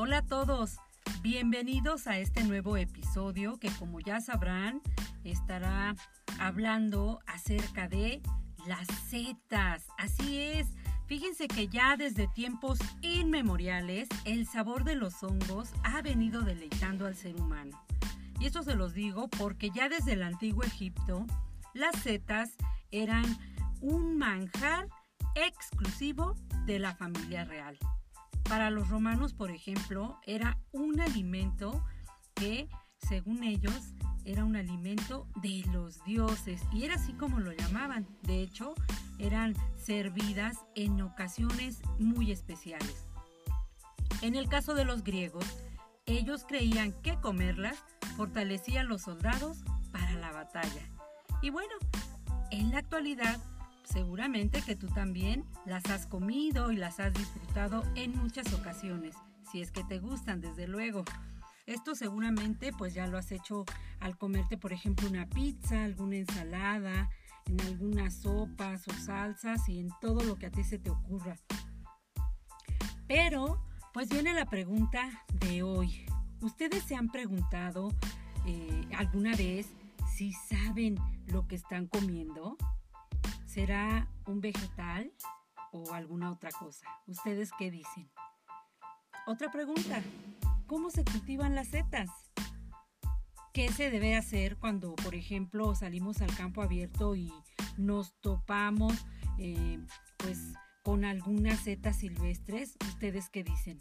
Hola a todos, bienvenidos a este nuevo episodio que como ya sabrán estará hablando acerca de las setas. Así es, fíjense que ya desde tiempos inmemoriales el sabor de los hongos ha venido deleitando al ser humano. Y esto se los digo porque ya desde el antiguo Egipto las setas eran un manjar exclusivo de la familia real. Para los romanos, por ejemplo, era un alimento que, según ellos, era un alimento de los dioses y era así como lo llamaban. De hecho, eran servidas en ocasiones muy especiales. En el caso de los griegos, ellos creían que comerlas fortalecía a los soldados para la batalla. Y bueno, en la actualidad seguramente que tú también las has comido y las has disfrutado en muchas ocasiones, si es que te gustan, desde luego. Esto seguramente pues ya lo has hecho al comerte, por ejemplo, una pizza, alguna ensalada, en algunas sopas o salsas y en todo lo que a ti se te ocurra. Pero, pues viene la pregunta de hoy. ¿Ustedes se han preguntado eh, alguna vez si saben lo que están comiendo? ¿Será un vegetal o alguna otra cosa? ¿Ustedes qué dicen? Otra pregunta. ¿Cómo se cultivan las setas? ¿Qué se debe hacer cuando, por ejemplo, salimos al campo abierto y nos topamos eh, pues con algunas setas silvestres? ¿Ustedes qué dicen?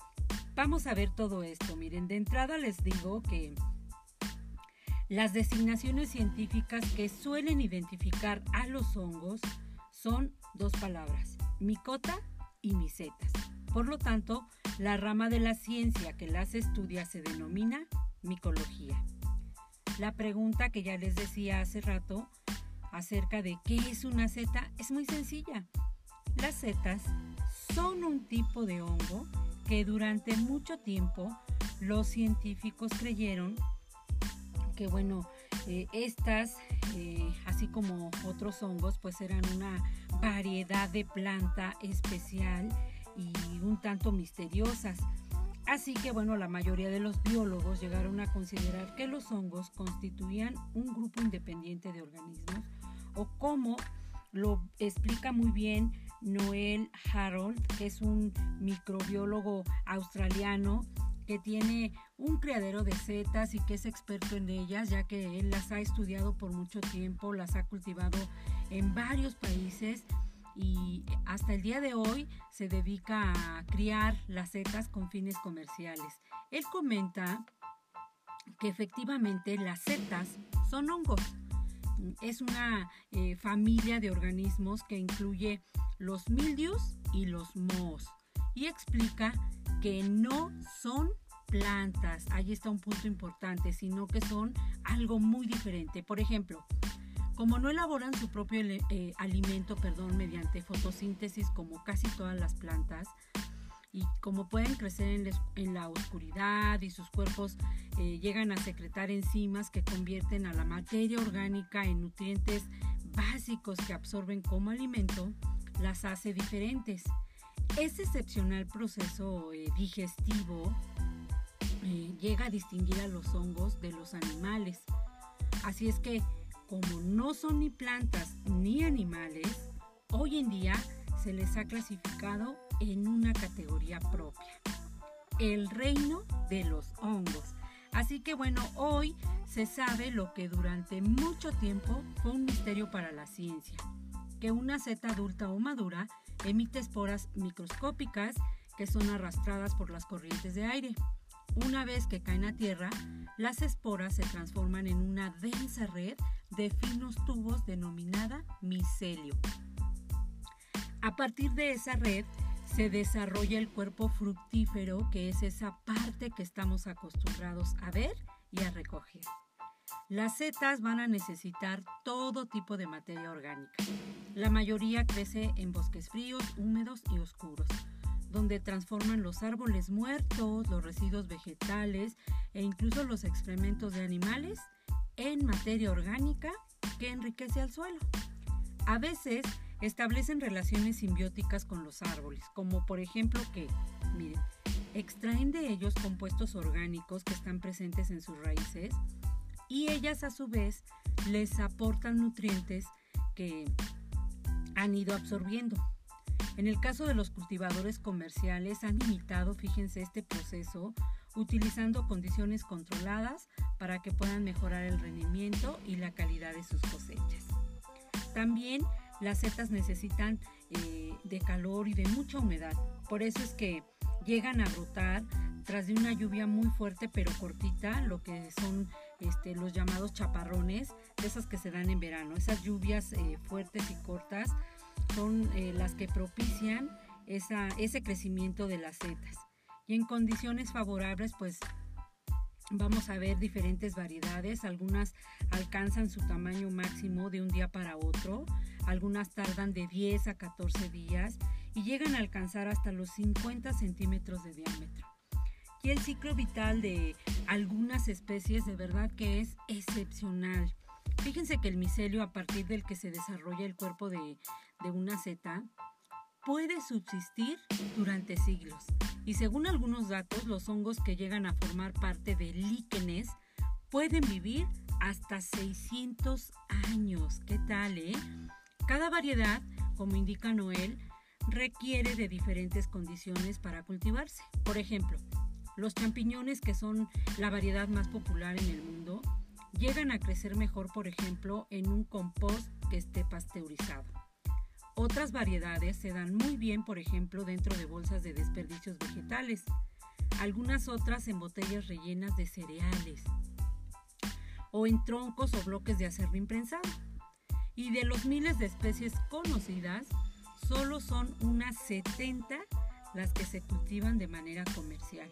Vamos a ver todo esto. Miren, de entrada les digo que las designaciones científicas que suelen identificar a los hongos son dos palabras, micota y micetas. Por lo tanto, la rama de la ciencia que las estudia se denomina micología. La pregunta que ya les decía hace rato acerca de qué es una seta es muy sencilla. Las setas son un tipo de hongo que durante mucho tiempo los científicos creyeron que bueno, eh, estas, eh, así como otros hongos, pues eran una variedad de planta especial y un tanto misteriosas. Así que bueno, la mayoría de los biólogos llegaron a considerar que los hongos constituían un grupo independiente de organismos o como lo explica muy bien Noel Harold, que es un microbiólogo australiano que tiene un criadero de setas y que es experto en ellas, ya que él las ha estudiado por mucho tiempo, las ha cultivado en varios países y hasta el día de hoy se dedica a criar las setas con fines comerciales. Él comenta que efectivamente las setas son hongos. Es una eh, familia de organismos que incluye los mildios y los mohos y explica que no son plantas, ahí está un punto importante, sino que son algo muy diferente. Por ejemplo, como no elaboran su propio eh, alimento, perdón, mediante fotosíntesis como casi todas las plantas, y como pueden crecer en, la oscuridad y sus cuerpos eh, llegan a secretar enzimas que convierten a la materia orgánica en nutrientes básicos que absorben como alimento, las hace diferentes. Ese excepcional proceso eh, digestivo eh, llega a distinguir a los hongos de los animales. Así es que, como no son ni plantas ni animales, hoy en día se les ha clasificado en una categoría propia, el reino de los hongos. Así que bueno, hoy se sabe lo que durante mucho tiempo fue un misterio para la ciencia, que una seta adulta o madura emite esporas microscópicas que son arrastradas por las corrientes de aire. Una vez que caen a tierra, las esporas se transforman en una densa red de finos tubos denominada micelio. A partir de esa red se desarrolla el cuerpo fructífero, que es esa parte que estamos acostumbrados a ver y a recoger. Las setas van a necesitar todo tipo de materia orgánica. La mayoría crece en bosques fríos, húmedos y oscuros, donde transforman los árboles muertos, los residuos vegetales e incluso los excrementos de animales en materia orgánica que enriquece al suelo. A veces establecen relaciones simbióticas con los árboles, como por ejemplo que, miren, extraen de ellos compuestos orgánicos que están presentes en sus raíces y ellas a su vez les aportan nutrientes que han ido absorbiendo. En el caso de los cultivadores comerciales han imitado, fíjense, este proceso utilizando condiciones controladas para que puedan mejorar el rendimiento y la calidad de sus cosechas. También las setas necesitan eh, de calor y de mucha humedad, por eso es que llegan a brotar tras de una lluvia muy fuerte pero cortita, lo que son este, los llamados chaparrones, de esas que se dan en verano. Esas lluvias eh, fuertes y cortas son eh, las que propician ese crecimiento de las setas. Y en condiciones favorables, pues vamos a ver diferentes variedades. Algunas alcanzan su tamaño máximo de un día para otro, algunas tardan de 10 a 14 días y llegan a alcanzar hasta los 50 centímetros de diámetro. El ciclo vital de algunas especies de verdad que es excepcional. Fíjense que el micelio a partir del que se desarrolla el cuerpo de, de una seta puede subsistir durante siglos. Y según algunos datos, los hongos que llegan a formar parte de líquenes pueden vivir hasta 600 años. ¿Qué tal, eh? Cada variedad, como indica Noel, requiere de diferentes condiciones para cultivarse. Por ejemplo, los champiñones, que son la variedad más popular en el mundo, llegan a crecer mejor, por ejemplo, en un compost que esté pasteurizado. Otras variedades se dan muy bien, por ejemplo, dentro de bolsas de desperdicios vegetales. Algunas otras en botellas rellenas de cereales o en troncos o bloques de acero imprensado. Y de los miles de especies conocidas, solo son unas 70 las que se cultivan de manera comercial.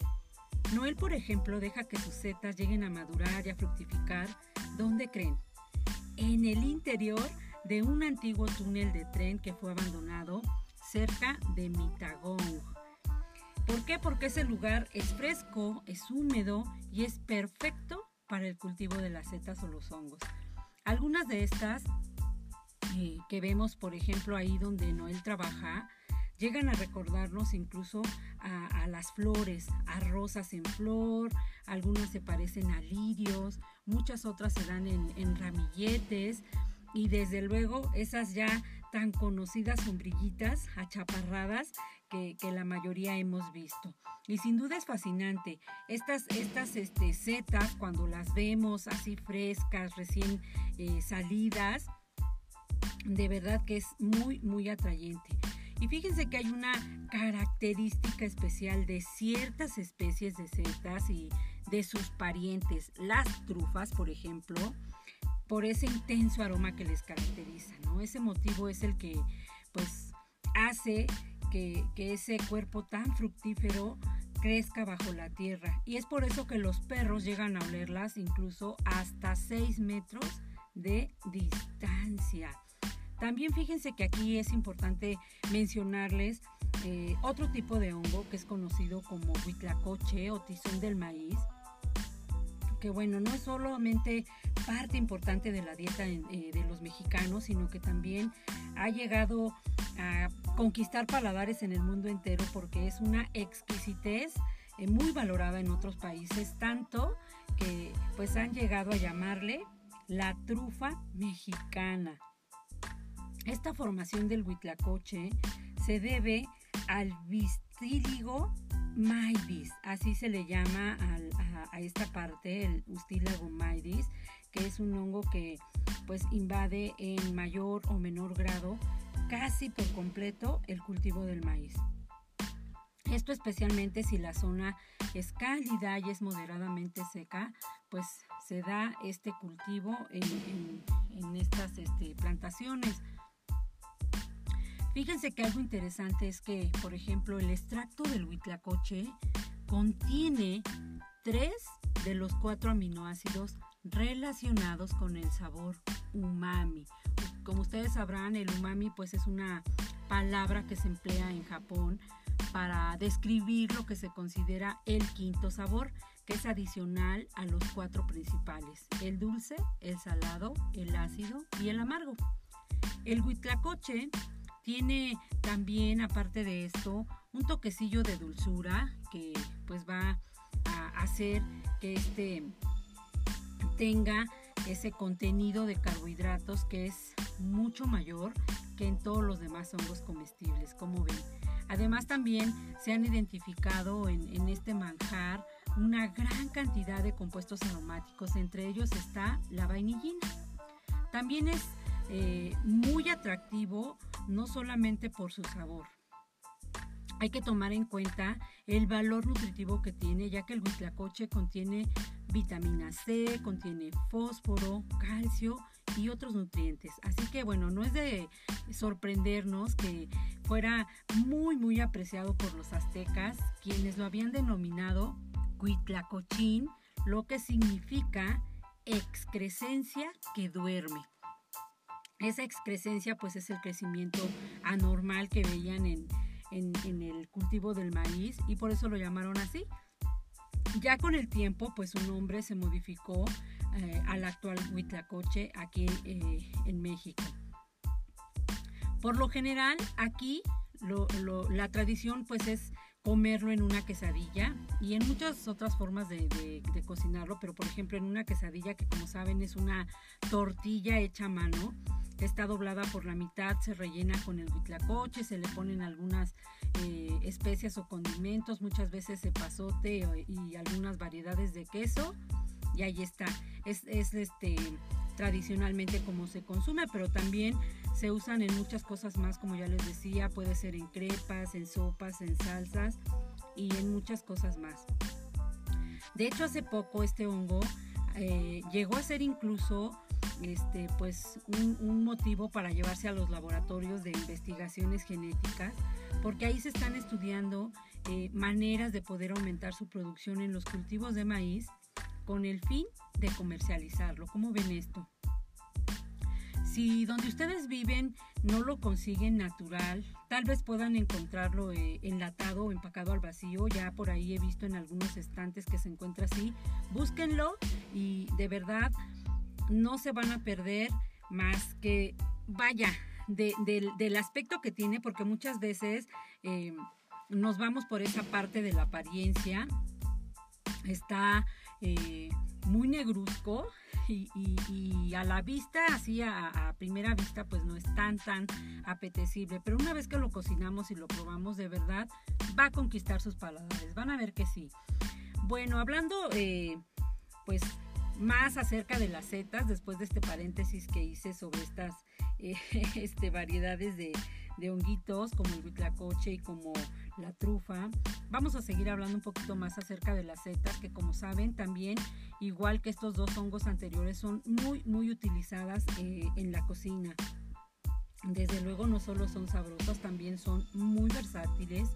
Noel, por ejemplo, deja que sus setas lleguen a madurar y a fructificar. ¿Dónde creen? En el interior de un antiguo túnel de tren que fue abandonado cerca de Mitagong. ¿Por qué? Porque ese lugar es fresco, es húmedo y es perfecto para el cultivo de las setas o los hongos. Algunas de estas eh, que vemos, por ejemplo, ahí donde Noel trabaja, llegan a recordarnos incluso a, las flores, a rosas en flor, algunas se parecen a lirios, muchas otras se dan en, ramilletes y desde luego esas ya tan conocidas sombrillitas achaparradas que, que, la mayoría hemos visto. Y sin duda es fascinante. Estas, estas este, setas, cuando las vemos así frescas, recién eh, salidas, de verdad que es muy, muy atrayente. Y fíjense que hay una característica especial de ciertas especies de setas y de sus parientes, las trufas, por ejemplo, por ese intenso aroma que les caracteriza, ¿no? Ese motivo es el que, pues, hace que, que ese cuerpo tan fructífero crezca bajo la tierra. Y es por eso que los perros llegan a olerlas incluso hasta 6 metros de distancia. También fíjense que aquí es importante mencionarles eh, otro tipo de hongo que es conocido como huitlacoche o tizón del maíz, que bueno, no es solamente parte importante de la dieta eh, de los mexicanos, sino que también ha llegado a conquistar paladares en el mundo entero porque es una exquisitez eh, muy valorada en otros países, tanto que pues han llegado a llamarle la trufa mexicana. Esta formación del huitlacoche se debe al vistíligo maidis, así se le llama a, esta parte, el ustílago maidis, que es un hongo que pues invade en mayor o menor grado casi por completo el cultivo del maíz. Esto especialmente si la zona es cálida y es moderadamente seca, pues se da este cultivo en, estas este, plantaciones. Fíjense que algo interesante es que, por ejemplo, el extracto del huitlacoche contiene tres de los cuatro aminoácidos relacionados con el sabor umami. Como ustedes sabrán, el umami pues es una palabra que se emplea en Japón para describir lo que se considera el quinto sabor, que es adicional a los cuatro principales, el dulce, el salado, el ácido y el amargo. El huitlacoche tiene también, aparte de esto, un toquecillo de dulzura que pues va a hacer que este tenga ese contenido de carbohidratos que es mucho mayor que en todos los demás hongos comestibles, como ven. Además también se han identificado en, este manjar una gran cantidad de compuestos aromáticos, entre ellos está la vainillina. También es eh, muy atractivo no solamente por su sabor, hay que tomar en cuenta el valor nutritivo que tiene, ya que el huitlacoche contiene vitamina C, contiene fósforo, calcio y otros nutrientes. Así que bueno, no es de sorprendernos que fuera muy muy apreciado por los aztecas, quienes lo habían denominado huitlacochín, lo que significa excrescencia que duerme. Esa excrescencia pues es el crecimiento anormal que veían en, en, el cultivo del maíz y por eso lo llamaron así. Ya con el tiempo, pues su nombre se modificó eh, al actual Huitlacoche aquí eh, en México. Por lo general, aquí la tradición pues es comerlo en una quesadilla y en muchas otras formas de, cocinarlo, pero por ejemplo en una quesadilla que como saben es una tortilla hecha a mano, está doblada por la mitad, se rellena con el huitlacoche, se le ponen algunas eh, especias o condimentos, muchas veces pasote y algunas variedades de queso y ahí está. Es, este tradicionalmente como se consume, pero también se usan en muchas cosas más, como ya les decía, puede ser en crepas, en sopas, en salsas y en muchas cosas más. De hecho, hace poco este hongo eh, llegó a ser incluso este, pues un, motivo para llevarse a los laboratorios de investigaciones genéticas, porque ahí se están estudiando eh, maneras de poder aumentar su producción en los cultivos de maíz con el fin de comercializarlo. ¿Cómo ven esto? Si donde ustedes viven no lo consiguen natural, tal vez puedan encontrarlo eh, enlatado o empacado al vacío. Ya por ahí he visto en algunos estantes que se encuentra así. Búsquenlo y de verdad no se van a perder más que, vaya, del aspecto que tiene, porque muchas veces eh, nos vamos por esa parte de la apariencia. Está eh, muy negruzco y, a la vista, así a, primera vista, pues no es tan, tan apetecible. Pero una vez que lo cocinamos y lo probamos de verdad, va a conquistar sus paladares. Van a ver que sí. Bueno, hablando, eh, pues más acerca de las setas, después de este paréntesis que hice sobre estas eh, este, variedades de, honguitos como el huitlacoche y como la trufa. Vamos a seguir hablando un poquito más acerca de las setas, que como saben también, igual que estos dos hongos anteriores, son muy, muy utilizadas eh, en la cocina. Desde luego no solo son sabrosas, también son muy versátiles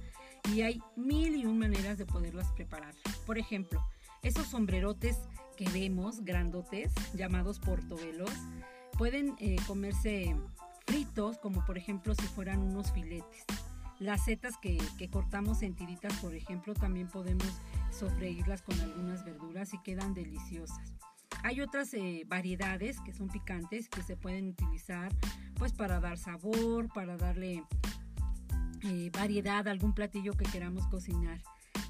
y hay mil y un maneras de poderlas preparar. Por ejemplo, esos sombrerotes que vemos, grandotes, llamados portobelos, pueden eh, comerse como por ejemplo si fueran unos filetes. Las setas que, cortamos en tiritas, por ejemplo, también podemos sofreírlas con algunas verduras y quedan deliciosas. Hay otras eh, variedades que son picantes que se pueden utilizar pues para dar sabor, para darle eh, variedad a algún platillo que queramos cocinar.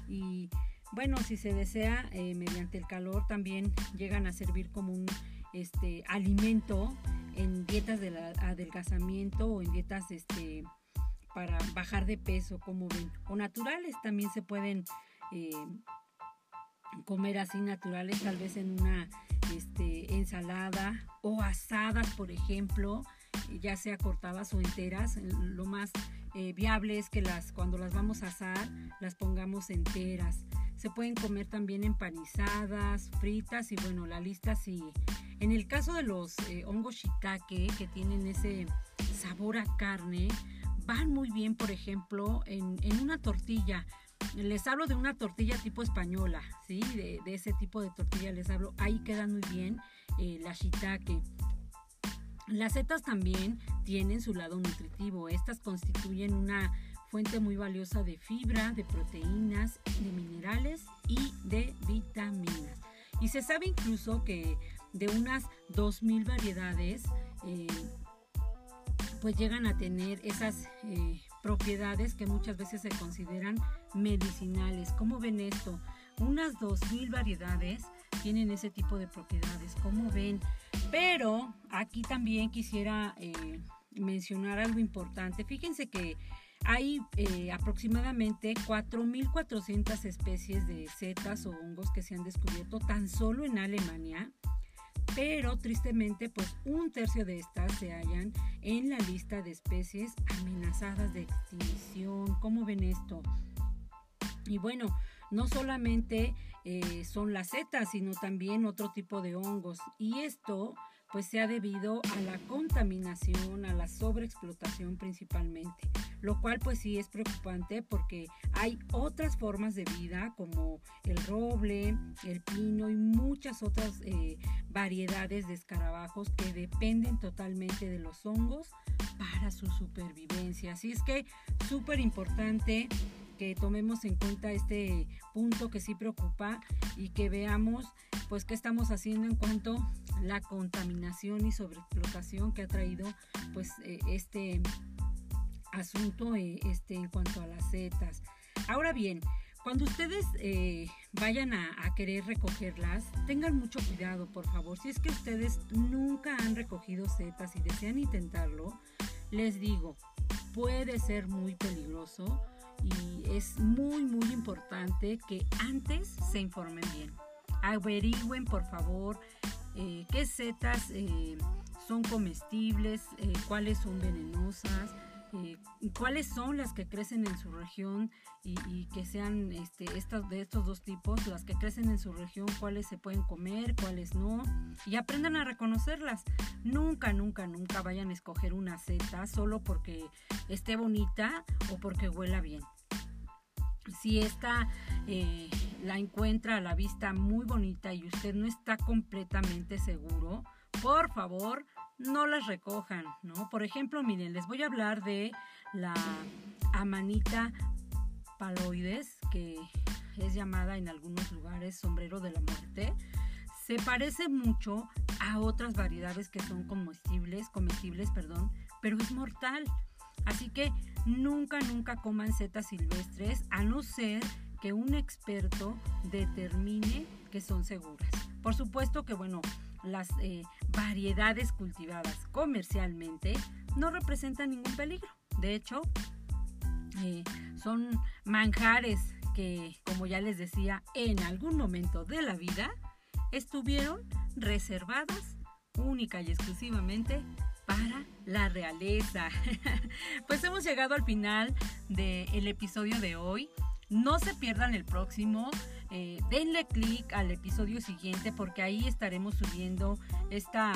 Y bueno, si se desea, eh, mediante el calor también llegan a servir como un este, alimento en dietas de adelgazamiento o en dietas este, para bajar de peso, como ven. O naturales también se pueden eh, comer así naturales, tal vez en una este, ensalada o asadas, por ejemplo, ya sea cortadas o enteras. Lo más eh, viable es que las, cuando las vamos a asar, las pongamos enteras. Se pueden comer también empanizadas, fritas y bueno, la lista sigue. En el caso de los eh, hongos shiitake que tienen ese sabor a carne, van muy bien, por ejemplo, en, una tortilla. Les hablo de una tortilla tipo española, ¿sí? De, ese tipo de tortilla les hablo. Ahí quedan muy bien eh, la shiitake. Las setas también tienen su lado nutritivo. Estas constituyen una fuente muy valiosa de fibra, de proteínas, de minerales y de vitaminas. Y se sabe incluso que de unas 2.000 variedades, eh, pues llegan a tener esas eh, propiedades que muchas veces se consideran medicinales. ¿Cómo ven esto? Unas 2.000 variedades tienen ese tipo de propiedades. ¿Cómo ven? Pero aquí también quisiera eh, mencionar algo importante. Fíjense que hay eh, aproximadamente 4.400 especies de setas o hongos que se han descubierto tan solo en Alemania, pero tristemente pues un tercio de estas se hallan en la lista de especies amenazadas de extinción. ¿Cómo ven esto? Y bueno, no solamente eh, son las setas, sino también otro tipo de hongos. Y esto pues se ha debido a la contaminación, a la sobreexplotación principalmente, lo cual pues sí es preocupante porque hay otras formas de vida como el roble, el pino y muchas otras eh, variedades de escarabajos que dependen totalmente de los hongos para su supervivencia. Así es que súper importante que tomemos en cuenta este punto que sí preocupa y que veamos pues qué estamos haciendo en cuanto a la contaminación y sobreexplotación que ha traído pues eh, este asunto eh, este en cuanto a las setas. Ahora bien, cuando ustedes eh, vayan a, querer recogerlas, tengan mucho cuidado, por favor. Si es que ustedes nunca han recogido setas y desean intentarlo, les digo, puede ser muy peligroso y es muy muy importante que antes se informen bien. Averigüen por favor eh, qué setas son comestibles, cuáles son venenosas, cuáles son las que crecen en su región y, que sean este, estas, de estos dos tipos, las que crecen en su región, cuáles se pueden comer, cuáles no, y aprendan a reconocerlas. Nunca, nunca, nunca vayan a escoger una seta solo porque esté bonita o porque huela bien. Si esta eh, la encuentra a la vista muy bonita y usted no está completamente seguro, por favor, no las recojan, ¿no? Por ejemplo, miren, les voy a hablar de la amanita paloides, que es llamada en algunos lugares sombrero de la muerte. Se parece mucho a otras variedades que son comestibles, comestibles, perdón, pero es mortal. Así que nunca, nunca coman setas silvestres a no ser que un experto determine que son seguras. Por supuesto que, bueno, las eh, variedades cultivadas comercialmente no representan ningún peligro. De hecho, eh, son manjares que, como ya les decía, en algún momento de la vida estuvieron reservadas única y exclusivamente para la realeza. pues hemos llegado al final del episodio de hoy. No se pierdan el próximo. Eh, denle clic al episodio siguiente porque ahí estaremos subiendo esta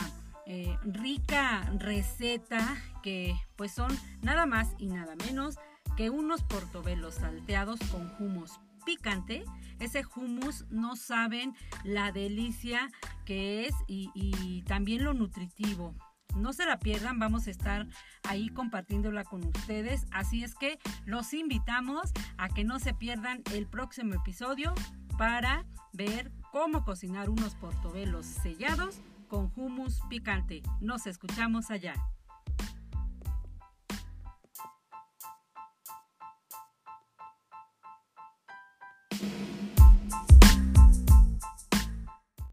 eh, rica receta que pues son nada más y nada menos que unos portobelos salteados con humus picante. Ese humus no saben la delicia que es y también lo nutritivo. No se la pierdan, vamos a estar ahí compartiéndola con ustedes. Así es que los invitamos a que no se pierdan el próximo episodio para ver cómo cocinar unos portobelos sellados con hummus picante. Nos escuchamos allá.